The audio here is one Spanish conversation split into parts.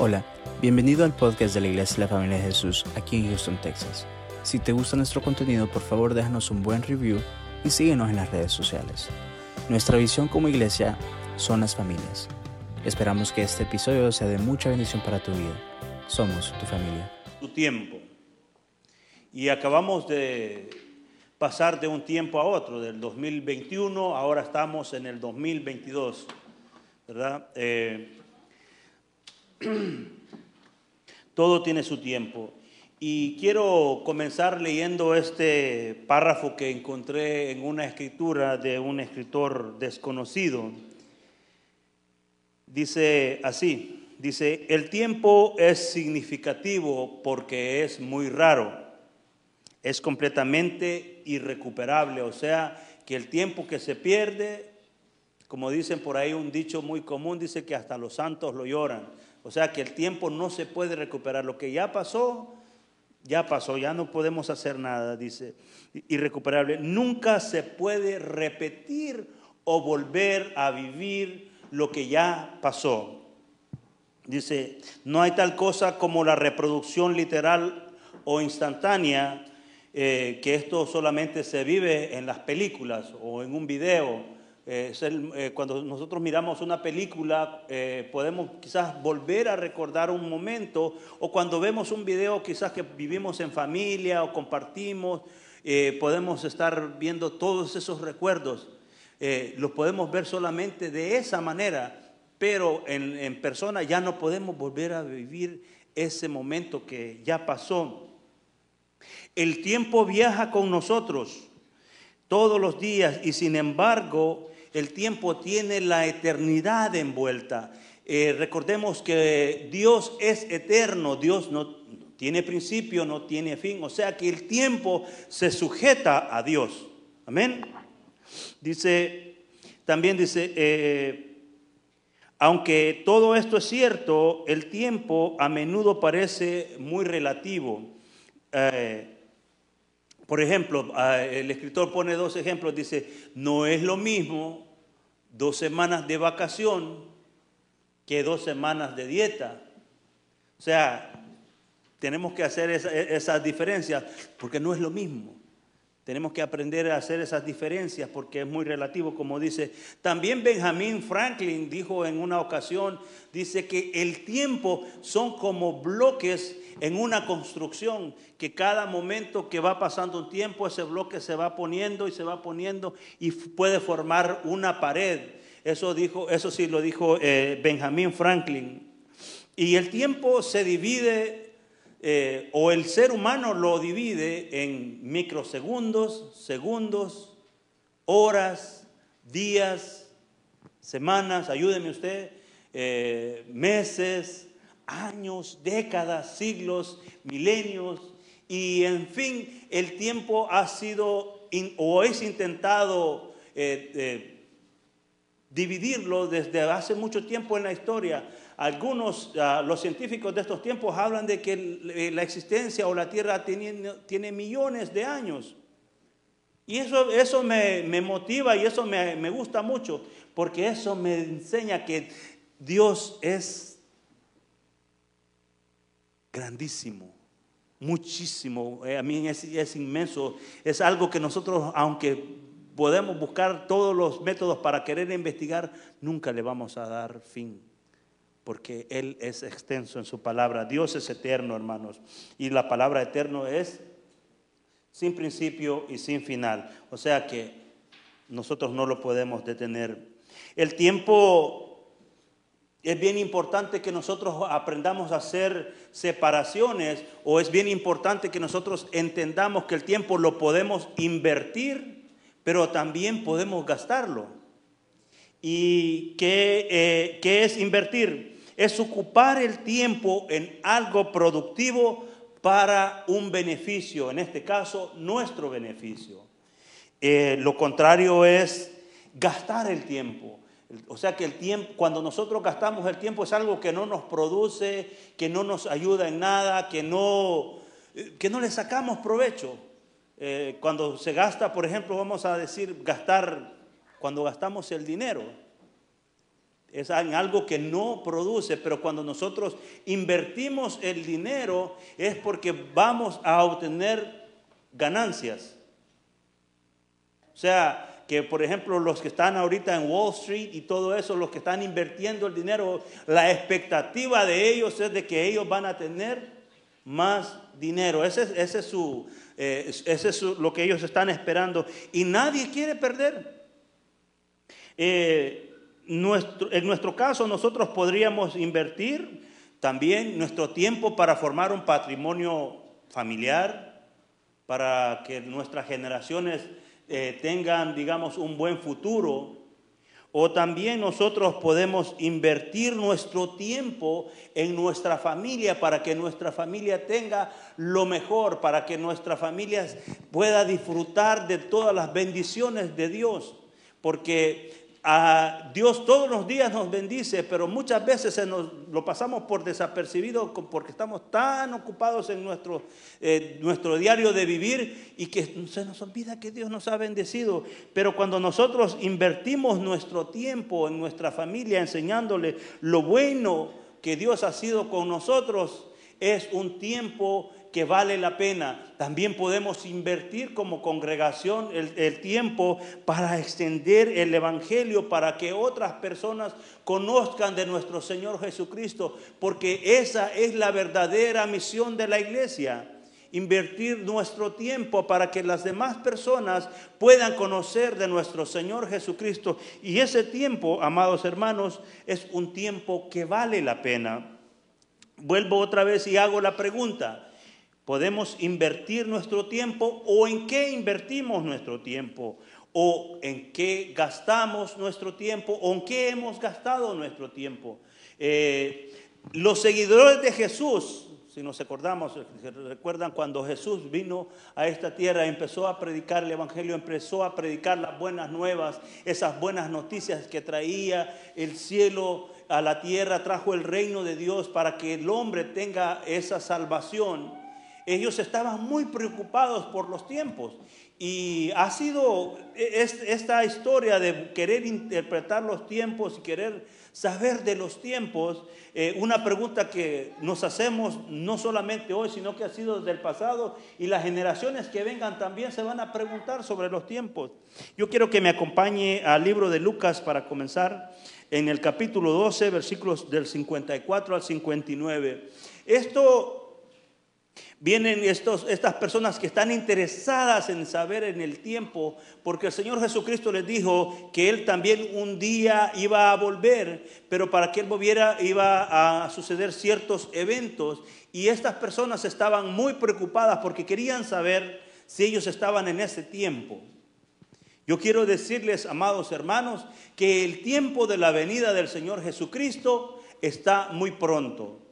Hola, bienvenido al podcast de la Iglesia de la Familia de Jesús aquí en Houston, Texas. Si te gusta nuestro contenido, por favor déjanos un buen review y síguenos en las redes sociales. Nuestra visión como iglesia son las familias. Esperamos que este episodio sea de mucha bendición para tu vida. Somos tu familia. Tu tiempo. Y acabamos de pasar de un tiempo a otro, del 2021, ahora estamos en el 2022, ¿verdad? Eh, todo tiene su tiempo. Y quiero comenzar leyendo este párrafo que encontré en una escritura de un escritor desconocido. Dice así, dice, el tiempo es significativo porque es muy raro, es completamente irrecuperable, o sea, que el tiempo que se pierde, como dicen por ahí un dicho muy común, dice que hasta los santos lo lloran. O sea que el tiempo no se puede recuperar. Lo que ya pasó, ya pasó, ya no podemos hacer nada, dice, irrecuperable. Nunca se puede repetir o volver a vivir lo que ya pasó. Dice, no hay tal cosa como la reproducción literal o instantánea, eh, que esto solamente se vive en las películas o en un video eh, eh, cuando nosotros miramos una película, eh, podemos quizás volver a recordar un momento, o cuando vemos un video quizás que vivimos en familia o compartimos, podemos estar viendo todos esos recuerdos. los podemos ver solamente de esa manera, pero en, en persona ya no podemos volver a vivir ese momento que ya pasó. El tiempo viaja con nosotros todos los días y sin embargo el tiempo tiene la eternidad envuelta. Eh, recordemos que Dios es eterno, Dios no tiene principio, no tiene fin, o sea que el tiempo se sujeta a Dios. Amén. Dice, también dice, eh, aunque todo esto es cierto, el tiempo a menudo parece muy relativo. Eh, por ejemplo, ah, el escritor pone dos ejemplos, dice, no es lo mismo dos semanas de vacación que dos semanas de dieta. O sea, tenemos que hacer esas diferencias porque no es lo mismo. Tenemos que aprender a hacer esas diferencias porque es muy relativo, como dice. También Benjamin Franklin dijo en una ocasión, dice que el tiempo son como bloques en una construcción, que cada momento que va pasando un tiempo, ese bloque se va poniendo y se va poniendo y puede formar una pared. Eso, dijo, eso sí lo dijo eh, Benjamin Franklin. Y el tiempo se divide eh, o el ser humano lo divide en microsegundos, segundos, horas, días, semanas, ayúdeme usted, eh, meses, años, décadas, siglos, milenios, y en fin, el tiempo ha sido o es intentado eh, dividirlo desde hace mucho tiempo en la historia algunos, ah, los científicos de estos tiempos hablan de que la existencia o la Tierra tiene, millones de años. Y eso, eso me, motiva y eso me, me gusta mucho, porque eso me enseña que Dios es grandísimo, muchísimo. Eh, a mí es, es, inmenso. Es algo que nosotros, aunque podemos buscar todos los métodos para querer investigar, nunca le vamos a dar fin porque Él es extenso en su palabra. Dios es eterno, hermanos. Y la palabra eterno es sin principio y sin final. O sea que nosotros no lo podemos detener. El tiempo es bien importante que nosotros aprendamos a hacer separaciones o es bien importante que nosotros entendamos que el tiempo lo podemos invertir, pero también podemos gastarlo. ¿Y qué, eh, qué es invertir? Es ocupar el tiempo en algo productivo para un beneficio, en este caso nuestro beneficio. Eh, lo contrario es gastar el tiempo. O sea que el tiempo, cuando nosotros gastamos el tiempo es algo que no nos produce, que no nos ayuda en nada, que no, que no le sacamos provecho. Eh, cuando se gasta, por ejemplo, vamos a decir gastar, cuando gastamos el dinero, es algo que no produce, pero cuando nosotros invertimos el dinero es porque vamos a obtener ganancias. O sea, que por ejemplo los que están ahorita en Wall Street y todo eso, los que están invirtiendo el dinero, la expectativa de ellos es de que ellos van a tener más dinero. Ese, ese es, su, eh, ese es lo que ellos están esperando. Y nadie quiere perder. Eh, en nuestro caso, nosotros podríamos invertir también nuestro tiempo para formar un patrimonio familiar, para que nuestras generaciones eh, tengan, digamos, un buen futuro. O también nosotros podemos invertir nuestro tiempo en nuestra familia para que nuestra familia tenga lo mejor, para que nuestra familia pueda disfrutar de todas las bendiciones de Dios. Porque Dios todos los días nos bendice, pero muchas veces se nos, lo pasamos por desapercibido porque estamos tan ocupados en nuestro, eh, nuestro diario de vivir y que se nos olvida que Dios nos ha bendecido. Pero cuando nosotros invertimos nuestro tiempo en nuestra familia enseñándole lo bueno que Dios ha sido con nosotros, es un tiempo que vale la pena. También podemos invertir como congregación el, tiempo para extender el Evangelio, para que otras personas conozcan de nuestro Señor Jesucristo, porque esa es la verdadera misión de la iglesia. Invertir nuestro tiempo para que las demás personas puedan conocer de nuestro Señor Jesucristo. Y ese tiempo, amados hermanos, es un tiempo que vale la pena. Vuelvo otra vez y hago la pregunta podemos invertir nuestro tiempo o en qué invertimos nuestro tiempo o en qué gastamos nuestro tiempo o en qué hemos gastado nuestro tiempo. Eh, los seguidores de Jesús, si nos acordamos, recuerdan cuando Jesús vino a esta tierra, empezó a predicar el Evangelio, empezó a predicar las buenas nuevas, esas buenas noticias que traía el cielo a la tierra, trajo el reino de Dios para que el hombre tenga esa salvación ellos estaban muy preocupados por los tiempos. Y ha sido esta historia de querer interpretar los tiempos y querer saber de los tiempos, eh, una pregunta que nos hacemos no solamente hoy, sino que ha sido desde el pasado y las generaciones que vengan también se van a preguntar sobre los tiempos. Yo quiero que me acompañe al libro de Lucas para comenzar en el capítulo 12, versículos del 54 al 59. Esto Vienen estos, estas personas que están interesadas en saber en el tiempo, porque el Señor Jesucristo les dijo que Él también un día iba a volver, pero para que Él volviera iba a suceder ciertos eventos. Y estas personas estaban muy preocupadas porque querían saber si ellos estaban en ese tiempo. Yo quiero decirles, amados hermanos, que el tiempo de la venida del Señor Jesucristo está muy pronto.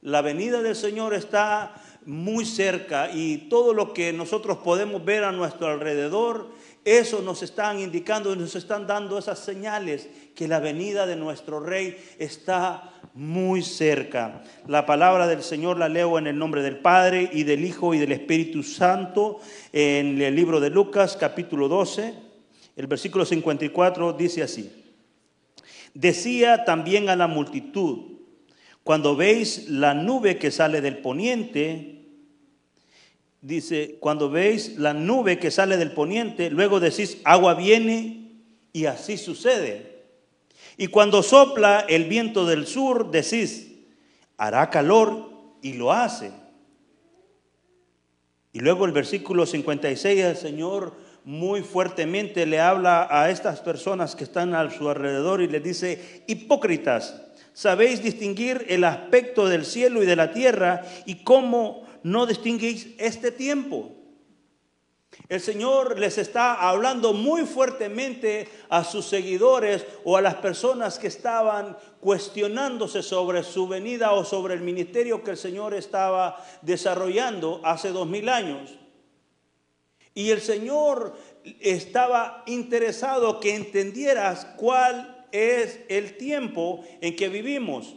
La venida del Señor está muy cerca y todo lo que nosotros podemos ver a nuestro alrededor, eso nos están indicando, nos están dando esas señales que la venida de nuestro Rey está muy cerca. La palabra del Señor la leo en el nombre del Padre y del Hijo y del Espíritu Santo en el libro de Lucas capítulo 12, el versículo 54 dice así. Decía también a la multitud, cuando veis la nube que sale del poniente, dice, cuando veis la nube que sale del poniente, luego decís, agua viene y así sucede. Y cuando sopla el viento del sur, decís, hará calor y lo hace. Y luego el versículo 56, el Señor muy fuertemente le habla a estas personas que están a su alrededor y les dice, hipócritas, sabéis distinguir el aspecto del cielo y de la tierra y cómo no distinguís este tiempo. El Señor les está hablando muy fuertemente a sus seguidores o a las personas que estaban cuestionándose sobre su venida o sobre el ministerio que el Señor estaba desarrollando hace dos mil años. Y el Señor estaba interesado que entendieras cuál es el tiempo en que vivimos,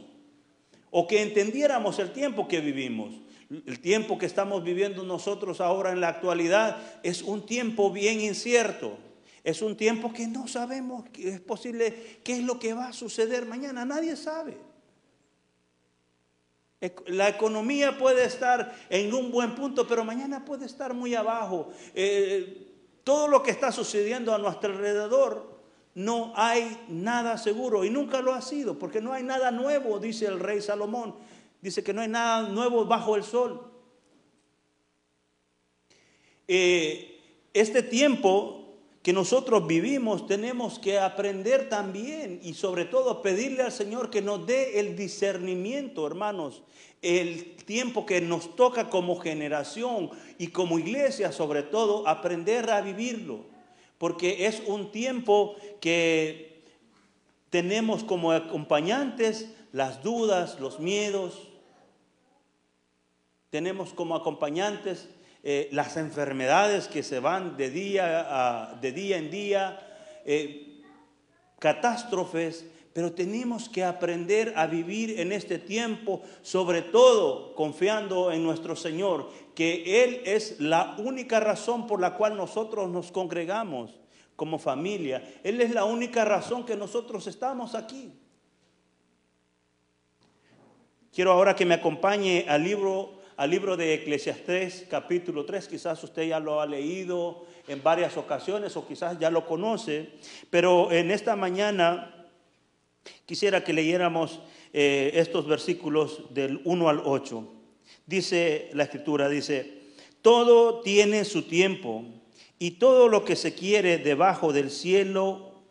o que entendiéramos el tiempo que vivimos. El tiempo que estamos viviendo nosotros ahora en la actualidad es un tiempo bien incierto. Es un tiempo que no sabemos, que es posible, qué es lo que va a suceder mañana, nadie sabe. La economía puede estar en un buen punto, pero mañana puede estar muy abajo. Eh, todo lo que está sucediendo a nuestro alrededor, no hay nada seguro y nunca lo ha sido, porque no hay nada nuevo, dice el rey Salomón. Dice que no hay nada nuevo bajo el sol. Eh, este tiempo que nosotros vivimos tenemos que aprender también y sobre todo pedirle al Señor que nos dé el discernimiento, hermanos, el tiempo que nos toca como generación y como iglesia sobre todo, aprender a vivirlo, porque es un tiempo que tenemos como acompañantes las dudas, los miedos, tenemos como acompañantes eh, las enfermedades que se van de día, a, de día en día, eh, catástrofes, pero tenemos que aprender a vivir en este tiempo, sobre todo confiando en nuestro Señor, que Él es la única razón por la cual nosotros nos congregamos como familia. Él es la única razón que nosotros estamos aquí. Quiero ahora que me acompañe al libro al libro de Eclesiastés capítulo 3. Quizás usted ya lo ha leído en varias ocasiones o quizás ya lo conoce, pero en esta mañana quisiera que leyéramos eh, estos versículos del 1 al 8. Dice la escritura, dice, todo tiene su tiempo y todo lo que se quiere debajo del cielo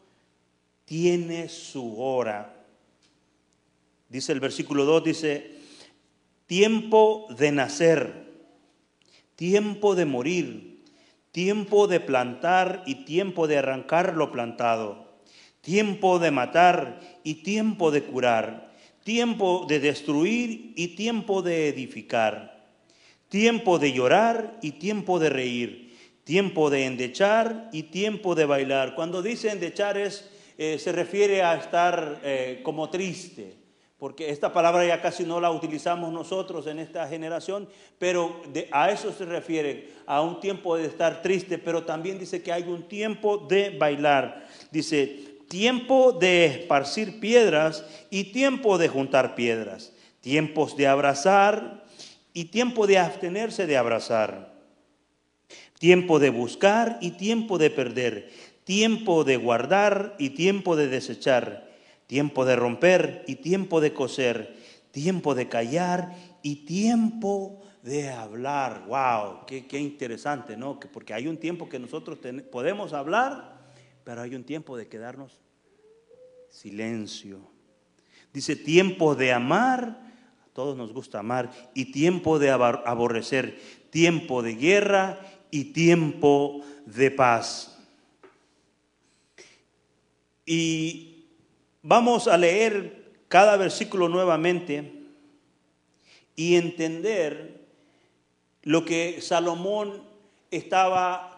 tiene su hora. Dice el versículo 2, dice, tiempo de nacer, tiempo de morir, tiempo de plantar y tiempo de arrancar lo plantado, tiempo de matar y tiempo de curar, tiempo de destruir y tiempo de edificar, tiempo de llorar y tiempo de reír, tiempo de endechar y tiempo de bailar. Cuando dice endechar es, eh, se refiere a estar eh, como triste porque esta palabra ya casi no la utilizamos nosotros en esta generación, pero a eso se refiere, a un tiempo de estar triste, pero también dice que hay un tiempo de bailar. Dice, tiempo de esparcir piedras y tiempo de juntar piedras, tiempos de abrazar y tiempo de abstenerse de abrazar, tiempo de buscar y tiempo de perder, tiempo de guardar y tiempo de desechar tiempo de romper y tiempo de coser, tiempo de callar y tiempo de hablar. ¡Wow! Qué, interesante, ¿no? Porque hay un tiempo que nosotros podemos hablar, pero hay un tiempo de quedarnos silencio. Dice tiempo de amar, a todos nos gusta amar, y tiempo de aborrecer, tiempo de guerra y tiempo de paz. Y Vamos a leer cada versículo nuevamente y entender lo que Salomón estaba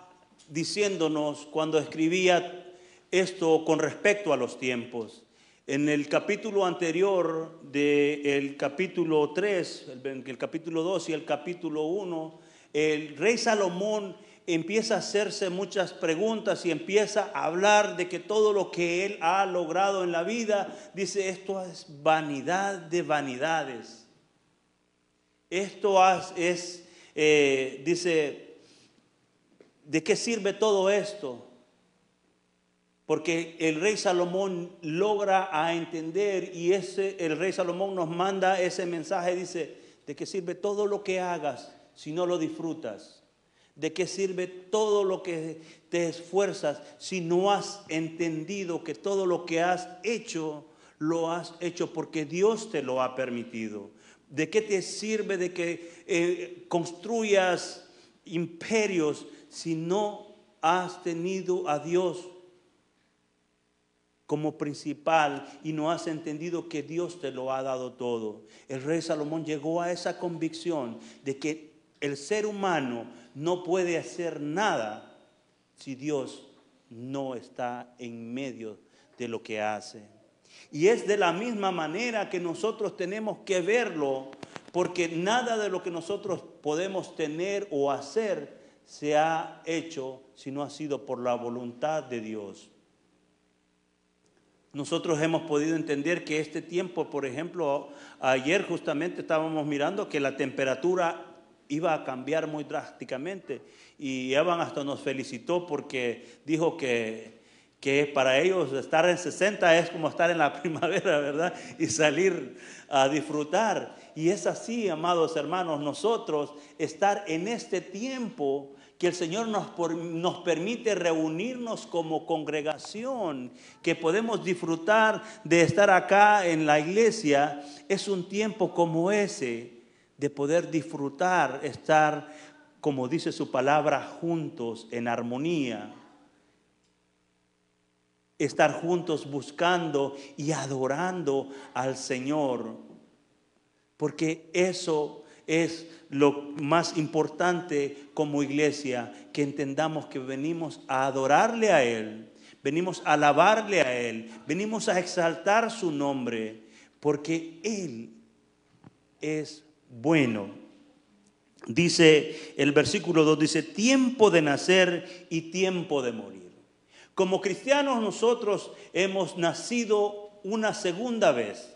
diciéndonos cuando escribía esto con respecto a los tiempos. En el capítulo anterior del capítulo 3, el, capítulo 2 y el capítulo 1, el rey Salomón empieza a hacerse muchas preguntas y empieza a hablar de que todo lo que él ha logrado en la vida, dice, esto es vanidad de vanidades. Esto es, eh, dice, ¿de qué sirve todo esto? Porque el rey Salomón logra a entender y ese, el rey Salomón nos manda ese mensaje, dice, ¿de qué sirve todo lo que hagas si no lo disfrutas? ¿De qué sirve todo lo que te esfuerzas si no has entendido que todo lo que has hecho lo has hecho porque Dios te lo ha permitido? ¿De qué te sirve de que eh, construyas imperios si no has tenido a Dios como principal y no has entendido que Dios te lo ha dado todo? El rey Salomón llegó a esa convicción de que el ser humano no puede hacer nada si Dios no está en medio de lo que hace. Y es de la misma manera que nosotros tenemos que verlo, porque nada de lo que nosotros podemos tener o hacer se ha hecho sino ha sido por la voluntad de Dios. Nosotros hemos podido entender que este tiempo, por ejemplo, ayer justamente estábamos mirando que la temperatura iba a cambiar muy drásticamente y Evan hasta nos felicitó porque dijo que, que para ellos estar en 60 es como estar en la primavera, ¿verdad? Y salir a disfrutar. Y es así, amados hermanos, nosotros estar en este tiempo que el Señor nos, nos, permite reunirnos como congregación, que podemos disfrutar de estar acá en la iglesia, es un tiempo como ese, de poder disfrutar, estar, como dice su palabra, juntos en armonía, estar juntos buscando y adorando al Señor, porque eso es lo más importante como iglesia, que entendamos que venimos a adorarle a Él, venimos a alabarle a Él, venimos a exaltar su nombre, porque Él es bueno. Dice el versículo 2, dice, tiempo de nacer y tiempo de morir. Como cristianos nosotros hemos nacido una segunda vez.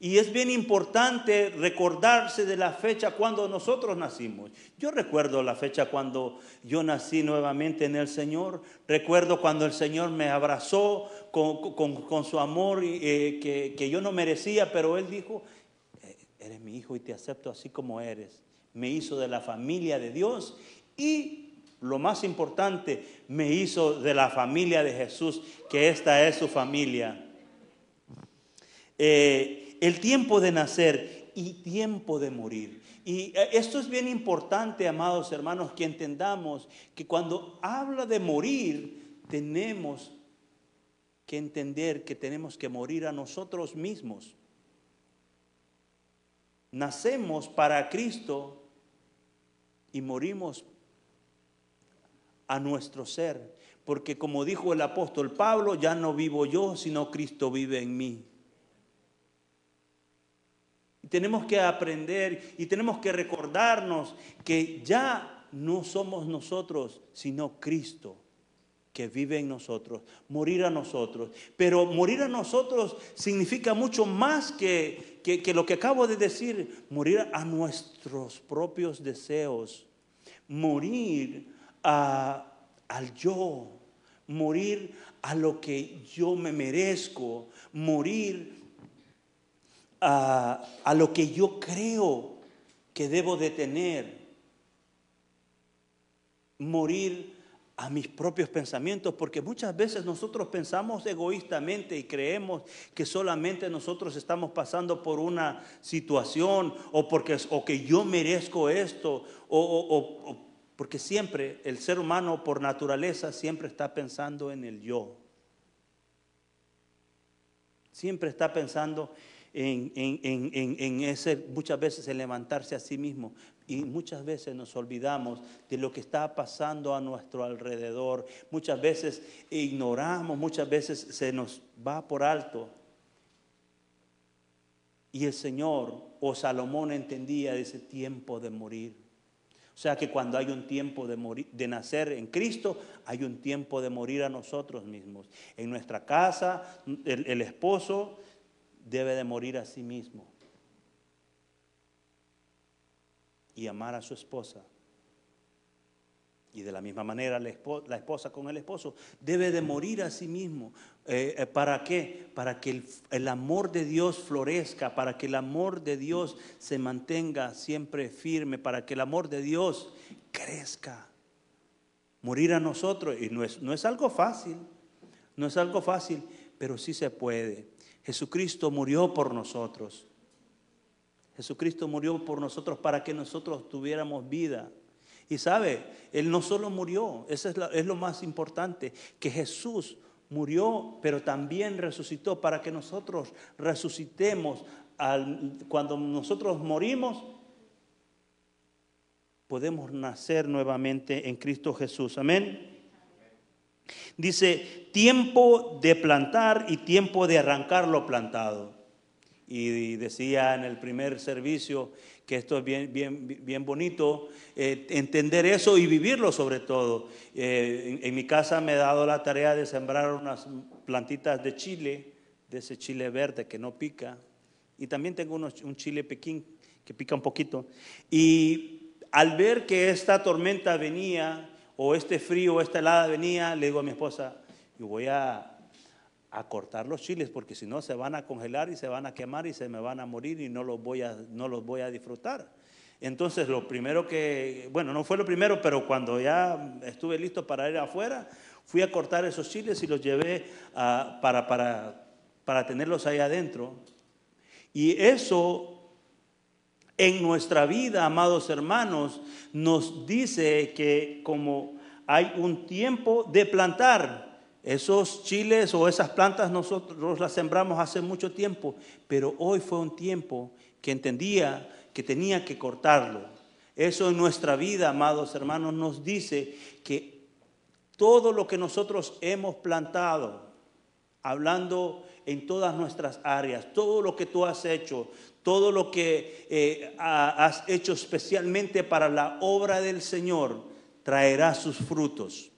Y es bien importante recordarse de la fecha cuando nosotros nacimos. Yo recuerdo la fecha cuando yo nací nuevamente en el Señor. Recuerdo cuando el Señor me abrazó con, su amor eh, que, que, yo no merecía, pero Él dijo, eh, eres mi hijo y te acepto así como eres. Me hizo de la familia de Dios y lo más importante, me hizo de la familia de Jesús, que esta es su familia. Eh, el tiempo de nacer y tiempo de morir. Y eh, esto es bien importante, amados hermanos, que entendamos que cuando habla de morir, tenemos que entender que tenemos que morir a nosotros mismos. Nacemos para Cristo y morimos a nuestro ser. Porque como dijo el apóstol Pablo, ya no vivo yo, sino Cristo vive en mí tenemos que aprender y tenemos que recordarnos que ya no somos nosotros, sino Cristo que vive en nosotros, morir a nosotros. Pero morir a nosotros significa mucho más que, que, lo que acabo de decir, morir a nuestros propios deseos, morir al yo, morir a lo que yo me merezco, morir a, lo que yo creo que debo de tener, morir a mis propios pensamientos, porque muchas veces nosotros pensamos egoístamente y creemos que solamente nosotros estamos pasando por una situación o porque o que yo merezco esto o, porque siempre el ser humano por naturaleza siempre está pensando en el yo. Siempre está pensando en, ese, muchas veces en levantarse a sí mismo. Y muchas veces nos olvidamos de lo que está pasando a nuestro alrededor. Muchas veces ignoramos, muchas veces se nos va por alto. Y el Señor o Salomón entendía ese tiempo de morir. O sea que cuando hay un tiempo de, morir, de nacer en Cristo, hay un tiempo de morir a nosotros mismos. En nuestra casa, el esposo debe de morir a sí mismo y amar a su esposa. Y de la misma manera la esposa, con el esposo debe de morir a sí mismo. Eh, eh, ¿Para qué? Para que el, amor de Dios florezca, para que el amor de Dios se mantenga siempre firme, para que el amor de Dios crezca. Morir a nosotros, y no es, no es algo fácil, no es algo fácil, pero sí se puede. Jesucristo murió por nosotros. Jesucristo murió por nosotros para que nosotros tuviéramos vida. Y sabe, Él no solo murió, eso es, lo más importante, que Jesús murió, pero también resucitó para que nosotros resucitemos. cuando nosotros morimos, podemos nacer nuevamente en Cristo Jesús. Amén. Dice, tiempo de plantar y tiempo de arrancar lo plantado. y decía en el primer servicio que esto es bien, bien, bien bonito, eh, entender eso y vivirlo sobre todo. Eh, en, mi casa me he dado la tarea de sembrar unas plantitas de chile, de ese chile verde que no pica, y también tengo un chile pequín que pica un poquito. Y al ver que esta tormenta venía, o este frío, o esta helada venía, le digo a mi esposa, yo voy a a cortar los chiles porque si no se van a congelar y se van a quemar y se me van a morir y no los voy a, no los voy a disfrutar. Entonces lo primero que, bueno, no fue lo primero, pero cuando ya estuve listo para ir afuera, fui a cortar esos chiles y los llevé para, para, para tenerlos ahí adentro. Y eso en nuestra vida, amados hermanos, nos dice que como hay un tiempo de plantar, esos chiles o esas plantas nosotros las sembramos hace mucho tiempo, pero hoy fue un tiempo que entendía que tenía que cortarlo. Eso en nuestra vida, amados hermanos, nos dice que todo lo que nosotros hemos plantado, hablando en todas nuestras áreas, todo lo que tú has hecho, todo lo que eh, has hecho especialmente para la obra del Señor, traerá sus frutos.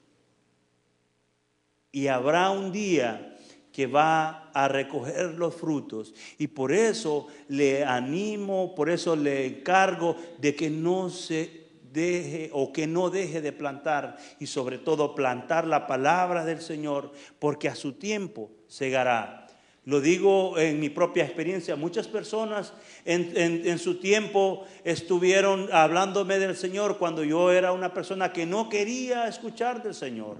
Y habrá un día que va a recoger los frutos. Y por eso le animo, por eso le encargo de que no se deje o que no deje de plantar y sobre todo plantar la palabra del Señor, porque a su tiempo segará. Lo digo en mi propia experiencia, muchas personas en, en, su tiempo estuvieron hablándome del Señor cuando yo era una persona que no quería escuchar del Señor.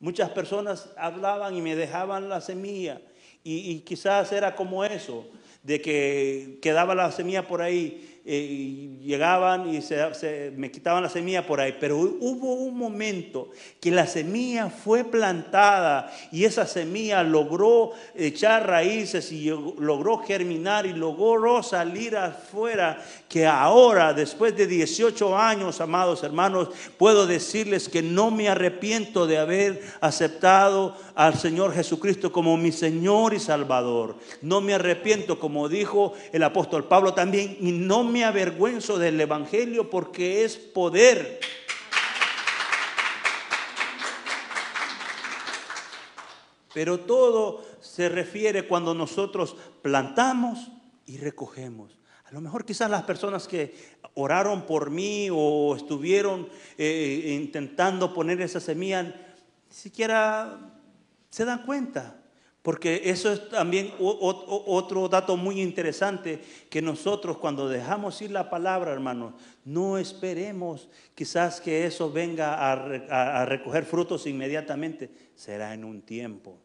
Muchas personas hablaban y me dejaban la semilla. Y, quizás era como eso, de que quedaba la semilla por ahí eh, llegaban y se, me quitaban la semilla por ahí, pero hubo un momento que la semilla fue plantada y esa semilla logró echar raíces y logró germinar y logró salir afuera, que ahora, después de 18 años, amados hermanos, puedo decirles que no me arrepiento de haber aceptado al Señor Jesucristo como mi Señor y Salvador. No me arrepiento, como dijo el apóstol Pablo también, y no me avergüenzo del Evangelio porque es poder. Pero todo se refiere cuando nosotros plantamos y recogemos. A lo mejor quizás las personas que oraron por mí o estuvieron eh, intentando poner esa semilla, ni siquiera se dan cuenta. Porque eso es también otro dato muy interesante, que nosotros cuando dejamos ir la palabra, hermanos, no esperemos quizás que eso venga a, recoger frutos inmediatamente, será en un tiempo,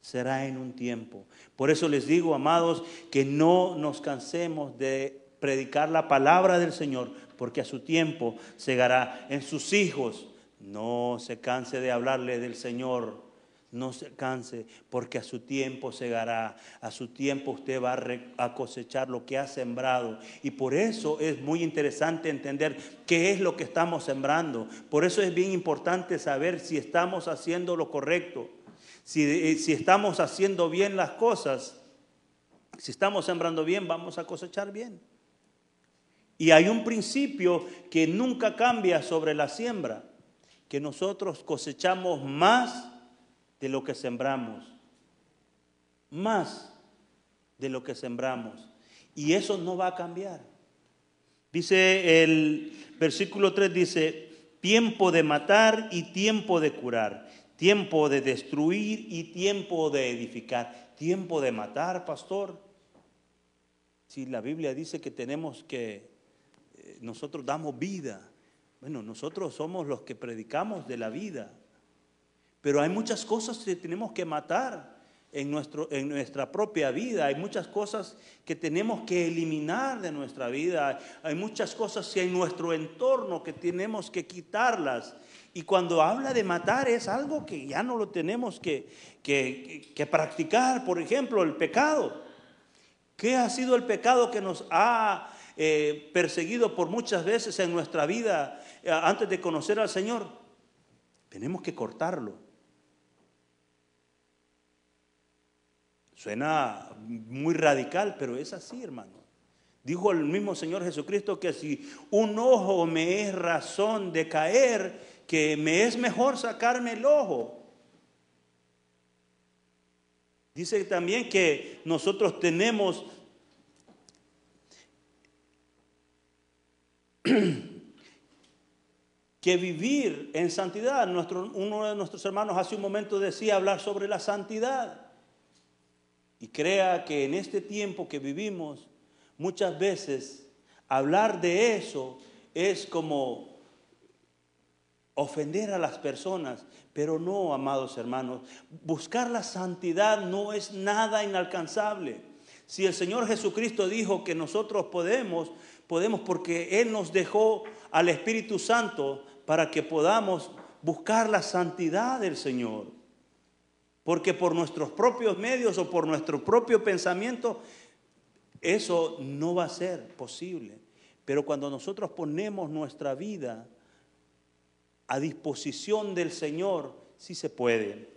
será en un tiempo. Por eso les digo, amados, que no nos cansemos de predicar la palabra del Señor, porque a su tiempo segará en sus hijos. No se canse de hablarle del Señor no se canse, porque a su tiempo segará, a su tiempo usted va a cosechar lo que ha sembrado. Y por eso es muy interesante entender qué es lo que estamos sembrando. Por eso es bien importante saber si estamos haciendo lo correcto, si, eh, si estamos haciendo bien las cosas. Si estamos sembrando bien, vamos a cosechar bien. Y hay un principio que nunca cambia sobre la siembra, que nosotros cosechamos más de lo que sembramos. Más de lo que sembramos. Y eso no va a cambiar. Dice el versículo 3, dice, tiempo de matar y tiempo de curar, tiempo de destruir y tiempo de edificar, tiempo de matar, pastor. Si la Biblia dice que tenemos que, eh, nosotros damos vida, bueno, nosotros somos los que predicamos de la vida. Pero hay muchas cosas que tenemos que matar en, nuestro, en nuestra propia vida. Hay muchas cosas que tenemos que eliminar de nuestra vida. Hay muchas cosas en nuestro entorno que tenemos que quitarlas. Y cuando habla de matar es algo que ya no lo tenemos que, que, practicar. Por ejemplo, el pecado. ¿Qué ha sido el pecado que nos ha eh, perseguido por muchas veces en nuestra vida eh, antes de conocer al Señor? Tenemos que cortarlo. Suena muy radical, pero es así, hermano. Dijo el mismo Señor Jesucristo que si un ojo me es razón de caer, que me es mejor sacarme el ojo. Dice también que nosotros tenemos que vivir en santidad. Nuestro, uno de nuestros hermanos hace un momento decía hablar sobre la santidad. Y crea que en este tiempo que vivimos, muchas veces hablar de eso es como ofender a las personas, pero no, amados hermanos, buscar la santidad no es nada inalcanzable. Si el Señor Jesucristo dijo que nosotros podemos, podemos porque Él nos dejó al Espíritu Santo para que podamos buscar la santidad del Señor. Porque por nuestros propios medios o por nuestro propio pensamiento, eso no va a ser posible. Pero cuando nosotros ponemos nuestra vida a disposición del Señor, sí se puede.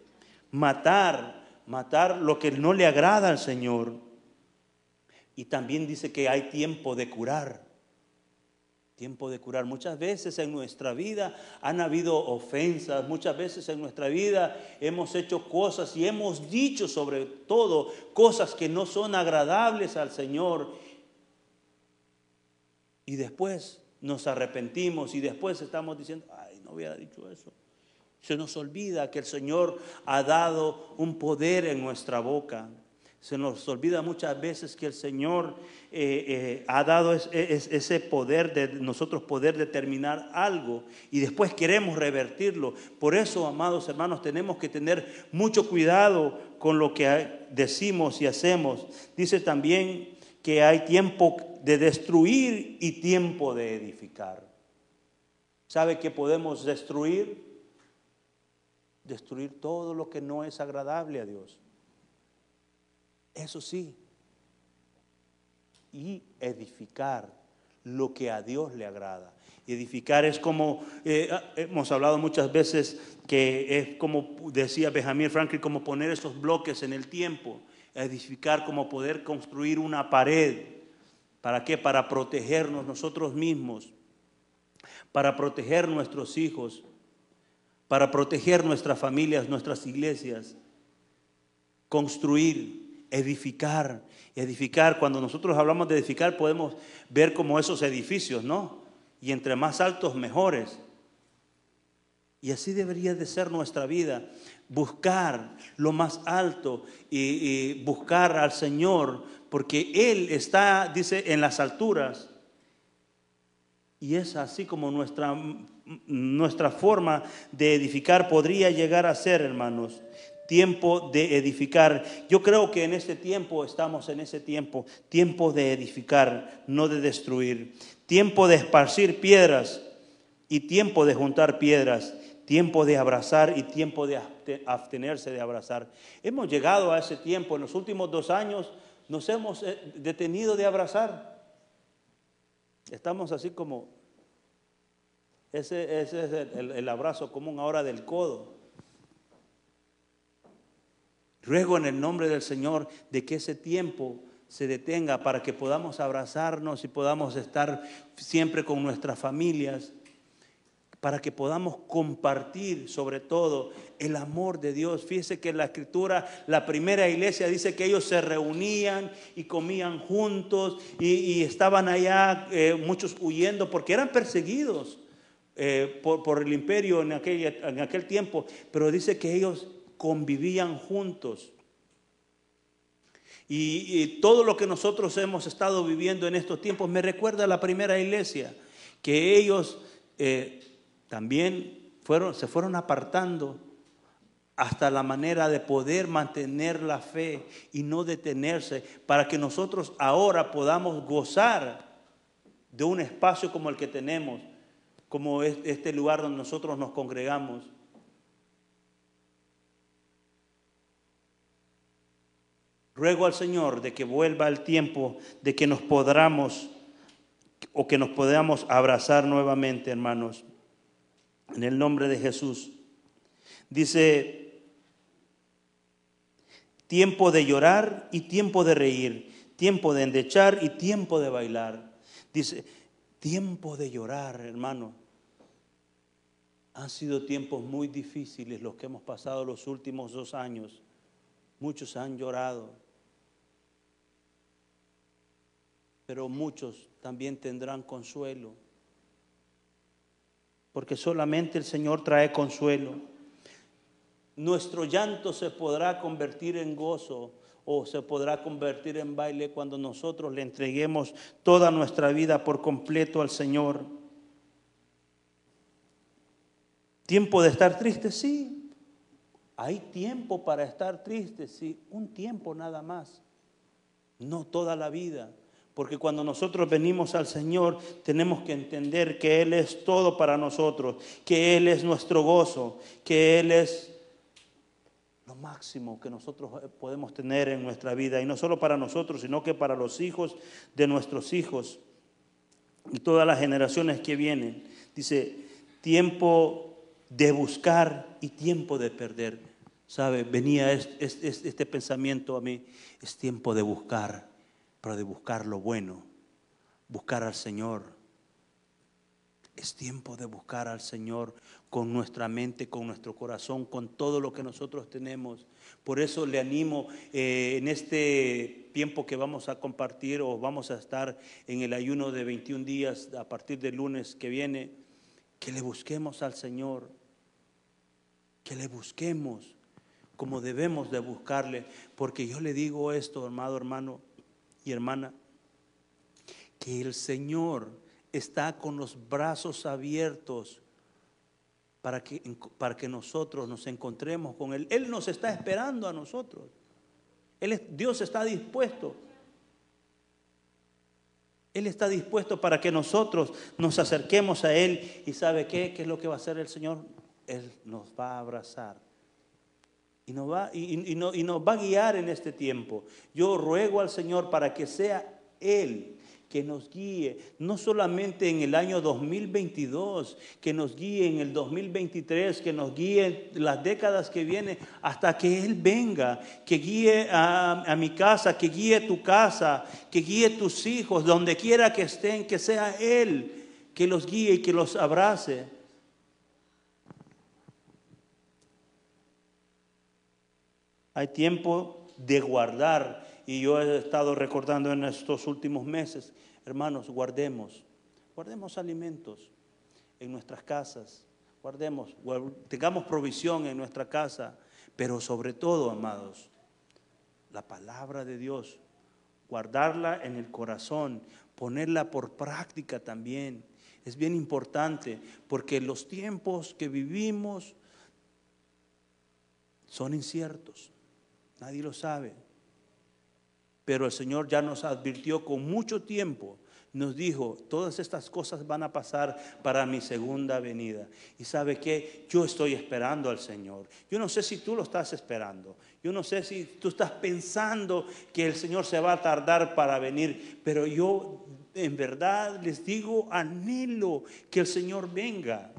Matar, matar lo que no le agrada al Señor. Y también dice que hay tiempo de curar. Tiempo de curar. Muchas veces en nuestra vida han habido ofensas, muchas veces en nuestra vida hemos hecho cosas y hemos dicho sobre todo cosas que no son agradables al Señor. Y después nos arrepentimos y después estamos diciendo, ay, no hubiera dicho eso. Se nos olvida que el Señor ha dado un poder en nuestra boca. Se nos olvida muchas veces que el Señor eh, eh, ha dado ese poder de nosotros poder determinar algo y después queremos revertirlo. Por eso, amados hermanos, tenemos que tener mucho cuidado con lo que decimos y hacemos. Dice también que hay tiempo de destruir y tiempo de edificar. ¿Sabe qué podemos destruir? Destruir todo lo que no es agradable a Dios. Eso sí. Y edificar lo que a Dios le agrada. edificar es como, eh, ah, hemos hablado muchas veces que es como decía Benjamin Franklin, como poner esos bloques en el tiempo. Edificar como poder construir una pared. ¿Para qué? Para protegernos nosotros mismos, para proteger nuestros hijos, para proteger nuestras familias, nuestras iglesias. Construir edificar. Edificar, cuando nosotros hablamos de edificar podemos ver como esos edificios, ¿no? Y entre más altos, mejores. Y así debería de ser nuestra vida. Buscar lo más alto y, buscar al Señor, porque Él está, dice, en las alturas. Y es así como nuestra, nuestra forma de edificar podría llegar a ser, hermanos tiempo de edificar. Yo creo que en este tiempo estamos en ese tiempo, tiempo de edificar, no de destruir, tiempo de esparcir piedras y tiempo de juntar piedras, tiempo de abrazar y tiempo de abstenerse de abrazar. Hemos llegado a ese tiempo, en los últimos dos años nos hemos eh, detenido de abrazar. Estamos así como, ese, es el, el abrazo común ahora del codo. Ruego en el nombre del Señor de que ese tiempo se detenga para que podamos abrazarnos y podamos estar siempre con nuestras familias, para que podamos compartir sobre todo el amor de Dios. Fíjese que en la escritura, la primera iglesia dice que ellos se reunían y comían juntos y, estaban allá eh, muchos huyendo porque eran perseguidos eh, por, el imperio en en aquel tiempo, pero dice que ellos convivían juntos. Y, todo lo que nosotros hemos estado viviendo en estos tiempos me recuerda a la primera iglesia, que ellos eh, también fueron, se fueron apartando hasta la manera de poder mantener la fe y no detenerse, para que nosotros ahora podamos gozar de un espacio como el que tenemos, como este lugar donde nosotros nos congregamos. Ruego al Señor de que vuelva el tiempo de que nos podamos o que nos podamos abrazar nuevamente, hermanos, en el nombre de Jesús. Dice tiempo de llorar y tiempo de reír, tiempo de endechar y tiempo de bailar. Dice, tiempo de llorar, hermano. Han sido tiempos muy difíciles los que hemos pasado los últimos dos años. Muchos han llorado, pero muchos también tendrán consuelo, porque solamente el Señor trae consuelo. Nuestro llanto se podrá convertir en gozo o se podrá convertir en baile cuando nosotros le entreguemos toda nuestra vida por completo al Señor. ¿Tiempo de estar triste? Sí. Hay tiempo para estar triste, sí. Un tiempo nada más. No toda la vida. Porque cuando nosotros venimos al Señor, tenemos que entender que Él es todo para nosotros, que Él es nuestro gozo, que Él es lo máximo que nosotros podemos tener en nuestra vida. Y no solo para nosotros, sino que para los hijos de nuestros hijos y todas las generaciones que vienen. Dice, tiempo de buscar y tiempo de perder. ¿Sabe? Venía este, este pensamiento a mí, es tiempo de buscar pero de buscar lo bueno, buscar al Señor. Es tiempo de buscar al Señor con nuestra mente, con nuestro corazón, con todo lo que nosotros tenemos. Por eso le animo eh, en este tiempo que vamos a compartir o vamos a estar en el ayuno de 21 días a partir del lunes que viene, que le busquemos al Señor, que le busquemos como debemos de buscarle, porque yo le digo esto, amado hermano, y hermana, que el Señor está con los brazos abiertos para que, para que nosotros nos encontremos con Él. Él nos está esperando a nosotros. Él Dios está dispuesto. Él está dispuesto para que nosotros nos acerquemos a Él. ¿Y sabe qué? ¿Qué es lo que va a hacer el Señor? Él nos va a abrazar y nos, va, y, nos va a guiar en este tiempo. Yo ruego al Señor para que sea Él que nos guíe, no solamente en el año 2022, que nos guíe en el 2023, que nos guíe las décadas que vienen, hasta que Él venga, que guíe a, a, mi casa, que guíe tu casa, que guíe tus hijos, donde quiera que estén, que sea Él que los guíe y que los abrace. Hay tiempo de guardar. Y yo he estado recordando en estos últimos meses, hermanos, guardemos, guardemos alimentos en nuestras casas, guardemos, tengamos provisión en nuestra casa, pero sobre todo, amados, la palabra de Dios, guardarla en el corazón, ponerla por práctica también. Es bien importante porque los tiempos que vivimos son inciertos. Nadie lo sabe. Pero el Señor ya nos advirtió con mucho tiempo. Nos dijo, todas estas cosas van a pasar para mi segunda venida. Y sabe que yo estoy esperando al Señor. Yo no sé si tú lo estás esperando. Yo no sé si tú estás pensando que el Señor se va a tardar para venir. Pero yo en verdad les digo, anhelo que el Señor venga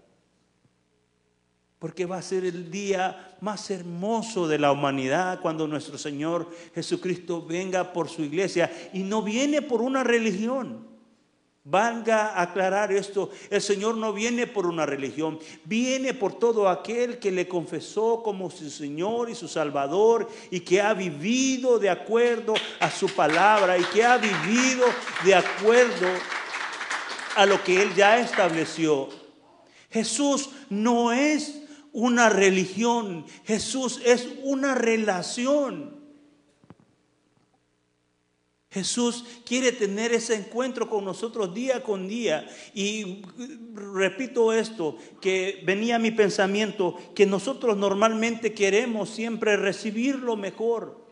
porque va a ser el día más hermoso de la humanidad cuando nuestro Señor Jesucristo venga por su iglesia y no viene por una religión. Venga a aclarar esto, el Señor no viene por una religión, viene por todo aquel que le confesó como su Señor y su Salvador y que ha vivido de acuerdo a su palabra y que ha vivido de acuerdo a lo que Él ya estableció. Jesús no es una religión, Jesús es una relación. Jesús quiere tener ese encuentro con nosotros día con día. Y repito esto, que venía a mi pensamiento, que nosotros normalmente queremos siempre recibir lo mejor.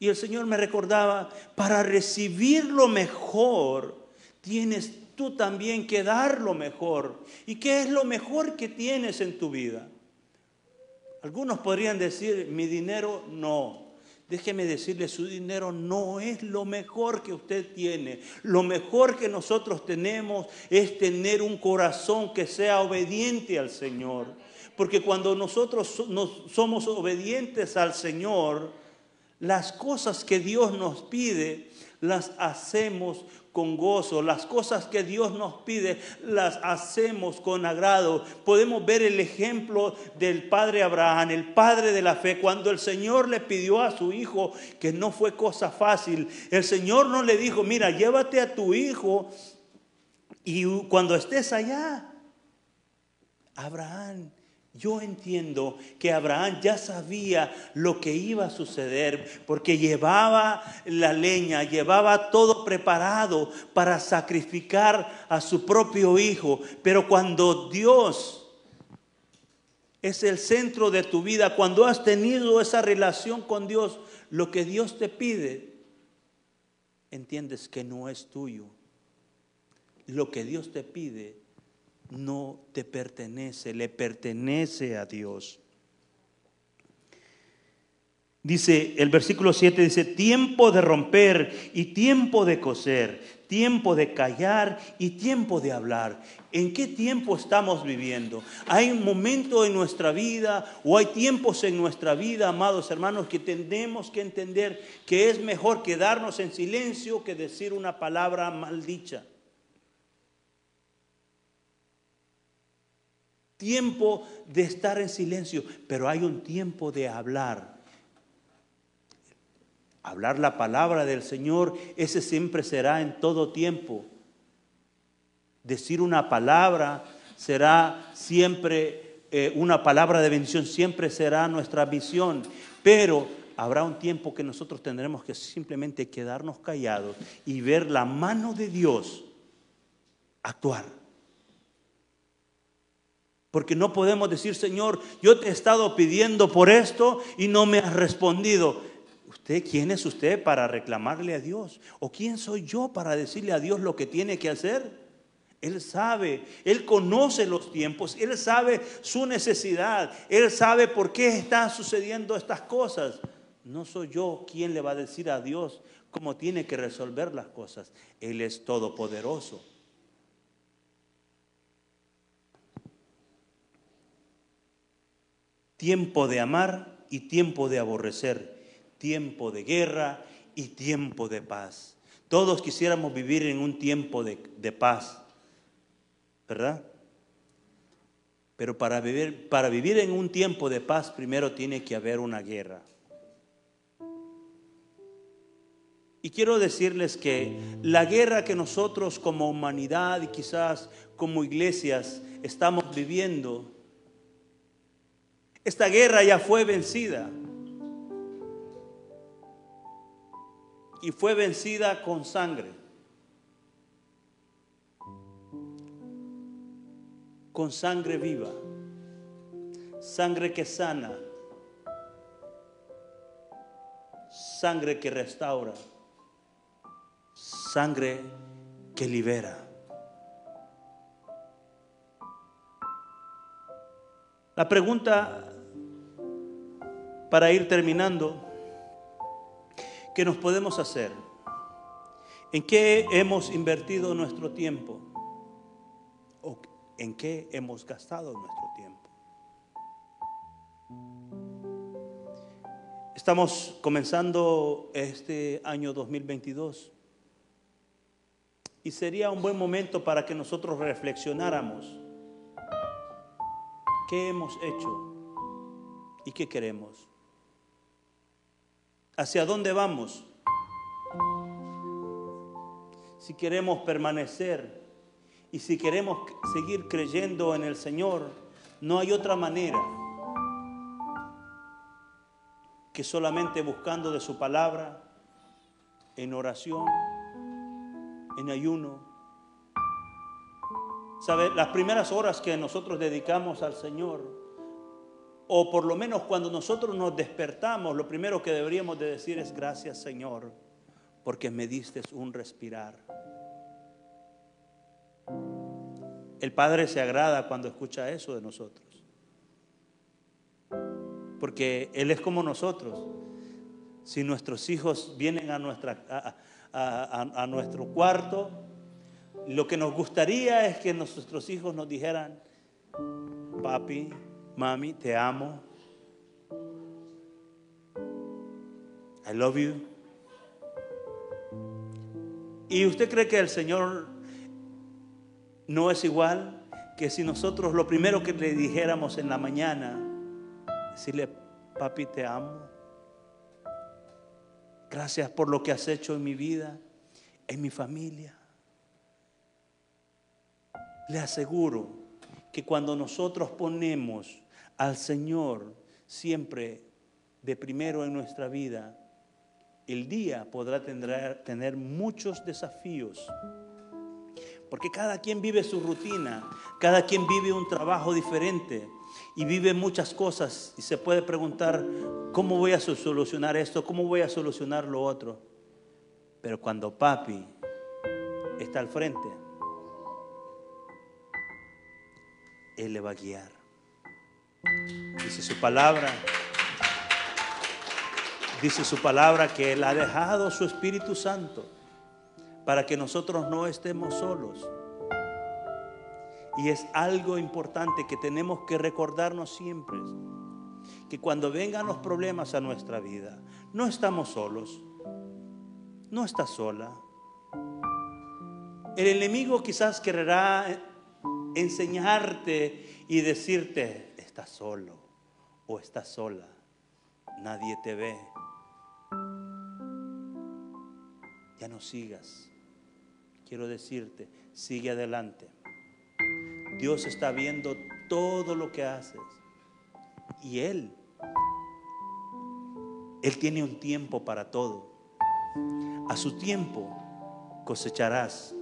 Y el Señor me recordaba, para recibir lo mejor, tienes tú también que dar lo mejor. ¿Y qué es lo mejor que tienes en tu vida? Algunos podrían decir, mi dinero no. Déjeme decirle, su dinero no es lo mejor que usted tiene. Lo mejor que nosotros tenemos es tener un corazón que sea obediente al Señor. Porque cuando nosotros somos obedientes al Señor, Las cosas que Dios nos pide, las hacemos con gozo. Las cosas que Dios nos pide, las hacemos con agrado. Podemos ver el ejemplo del padre Abraham, el padre de la fe, cuando el Señor le pidió a su hijo, que no fue cosa fácil. El Señor no le dijo, mira, llévate a tu hijo y cuando estés allá, Abraham yo entiendo que Abraham ya sabía lo que iba a suceder porque llevaba la leña, llevaba todo preparado para sacrificar a su propio hijo. Pero cuando Dios es el centro de tu vida, cuando has tenido esa relación con Dios, lo que Dios te pide, entiendes que no es tuyo. Lo que Dios te pide no te pertenece, le pertenece a Dios. Dice el versículo 7, dice, tiempo de romper y tiempo de coser, tiempo de callar y tiempo de hablar. ¿En qué tiempo estamos viviendo? Hay un momento en nuestra vida o hay tiempos en nuestra vida, amados hermanos, que tenemos que entender que es mejor quedarnos en silencio que decir una palabra maldicha. Tiempo de estar en silencio, pero hay un tiempo de hablar. Hablar la palabra del Señor, ese siempre será en todo tiempo. Decir una palabra será siempre eh, una palabra de bendición, siempre será nuestra visión, pero habrá un tiempo que nosotros tendremos que simplemente quedarnos callados y ver la mano de Dios actuar. Porque no podemos decir, Señor, yo te he estado pidiendo por esto y no me has respondido. ¿Usted quién es usted para reclamarle a Dios? ¿O quién soy yo para decirle a Dios lo que tiene que hacer? Él sabe, Él conoce los tiempos, Él sabe su necesidad, Él sabe por qué están sucediendo estas cosas. No soy yo quien le va a decir a Dios cómo tiene que resolver las cosas. Él es todopoderoso. Tiempo de amar y tiempo de aborrecer, tiempo de guerra y tiempo de paz. Todos quisiéramos vivir en un tiempo de, paz, ¿verdad? Pero para vivir, para vivir en un tiempo de paz primero tiene que haber una guerra. Y quiero decirles que la guerra que nosotros como humanidad y quizás como iglesias estamos viviendo esta guerra ya fue vencida. Y fue vencida con sangre. Con sangre viva. Sangre que sana. Sangre que restaura. Sangre que libera. La pregunta para ir terminando, ¿qué nos podemos hacer? ¿En qué hemos invertido nuestro tiempo? ¿O en qué hemos gastado nuestro tiempo? Estamos comenzando este año 2022 y sería un buen momento para que nosotros reflexionáramos qué hemos hecho y qué queremos. ¿Hacia dónde vamos? Si queremos permanecer y si queremos seguir creyendo en el Señor, no hay otra manera que solamente buscando de su palabra, en oración, en ayuno. ¿Sabe? Las primeras horas que nosotros dedicamos al Señor, o por lo menos cuando nosotros nos despertamos, lo primero que deberíamos de decir es gracias Señor, porque me diste un respirar. El Padre se agrada cuando escucha eso de nosotros, porque Él es como nosotros. Si nuestros hijos vienen a, a, nuestro cuarto, lo que nos gustaría es que nuestros hijos nos dijeran, papi, mami, te amo. I love you. ¿Y usted cree que el Señor no es igual que si nosotros lo primero que le dijéramos en la mañana, decirle, papi, te amo? Gracias por lo que has hecho en mi vida, en mi familia. Le aseguro que cuando nosotros ponemos al Señor siempre de primero en nuestra vida, el día podrá tener, tener muchos desafíos. Porque cada quien vive su rutina, cada quien vive un trabajo diferente y vive muchas cosas y se puede preguntar, ¿cómo voy a solucionar esto? ¿Cómo voy a solucionar lo otro? Pero cuando papi está al frente, Él le va a guiar. Dice su palabra. Dice su palabra que Él ha dejado su Espíritu Santo para que nosotros no estemos solos. Y es algo importante que tenemos que recordarnos siempre, que cuando vengan los problemas a nuestra vida, no estamos solos, no estás sola. El enemigo quizás querrá enseñarte y decirte, estás solo o estás sola, nadie te ve. Ya no sigas. Quiero decirte, sigue adelante. Dios está viendo todo lo que haces. Y Él, Él tiene un tiempo para todo. A su tiempo cosecharás.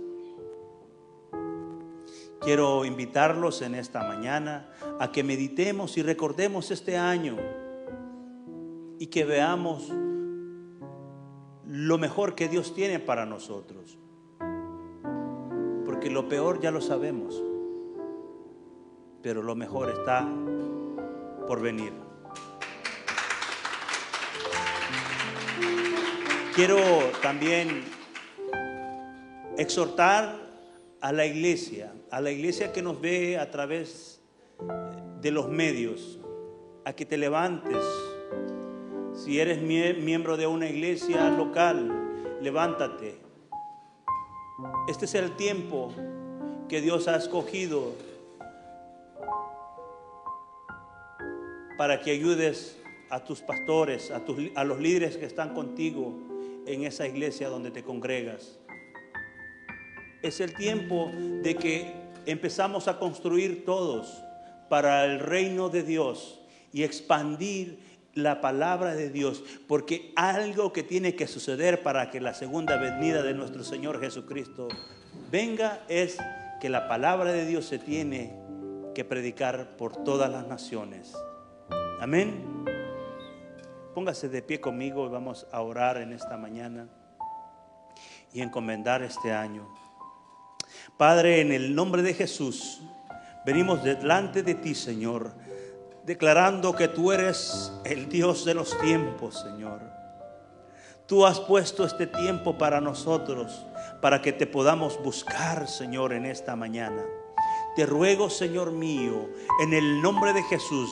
Quiero invitarlos en esta mañana a que meditemos y recordemos este año y que veamos lo mejor que Dios tiene para nosotros. Porque lo peor ya lo sabemos, pero lo mejor está por venir. Quiero también exhortar a la iglesia, a la iglesia que nos ve a través de los medios, a que te levantes. Si eres miembro de una iglesia local, levántate. Este es el tiempo que Dios ha escogido para que ayudes a tus pastores, a, a los líderes que están contigo en esa iglesia donde te congregas. Es el tiempo de que empezamos a construir todos para el reino de Dios y expandir la palabra de Dios, porque algo que tiene que suceder para que la segunda venida de nuestro Señor Jesucristo venga es que la palabra de Dios se tiene que predicar por todas las naciones. Amén. Póngase de pie conmigo y vamos a orar en esta mañana y encomendar este año. Padre, en el nombre de Jesús, venimos delante de ti, Señor, declarando que tú eres el Dios de los tiempos, Señor. Tú has puesto este tiempo para nosotros, para que te podamos buscar, Señor, en esta mañana. Te ruego, Señor mío, en el nombre de Jesús,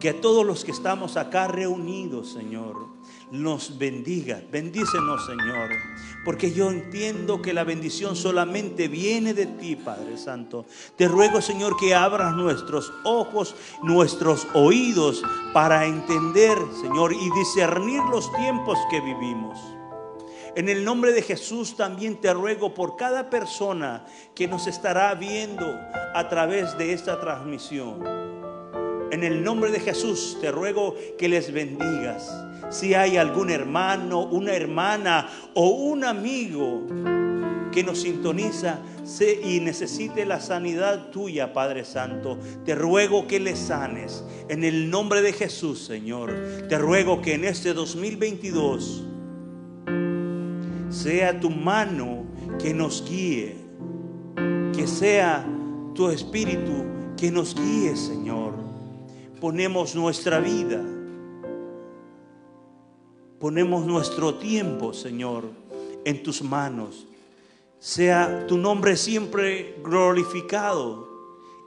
que a todos los que estamos acá reunidos, Señor, nos bendiga. Bendícenos, Señor. Porque yo entiendo que la bendición solamente viene de ti, Padre Santo. Te ruego, Señor, que abras nuestros ojos, nuestros oídos para entender, Señor, y discernir los tiempos que vivimos. En el nombre de Jesús también te ruego por cada persona que nos estará viendo a través de esta transmisión. En el nombre de Jesús te ruego que les bendigas si hay algún hermano, una hermana o un amigo que nos sintoniza y necesite la sanidad tuya, Padre Santo, te ruego que le sanes. En el nombre de Jesús, Señor, te ruego que en este 2022 sea tu mano que nos guíe, que sea tu espíritu que nos guíe, Señor. Ponemos nuestra vida Ponemos nuestro tiempo, Señor, en tus manos. Sea tu nombre siempre glorificado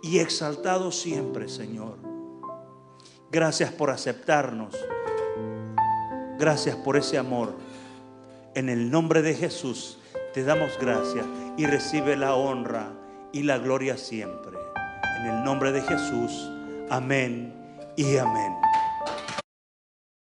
y exaltado siempre, Señor. Gracias por aceptarnos. Gracias por ese amor. En el nombre de Jesús te damos gracias y recibe la honra y la gloria siempre. En el nombre de Jesús. Amén y amén.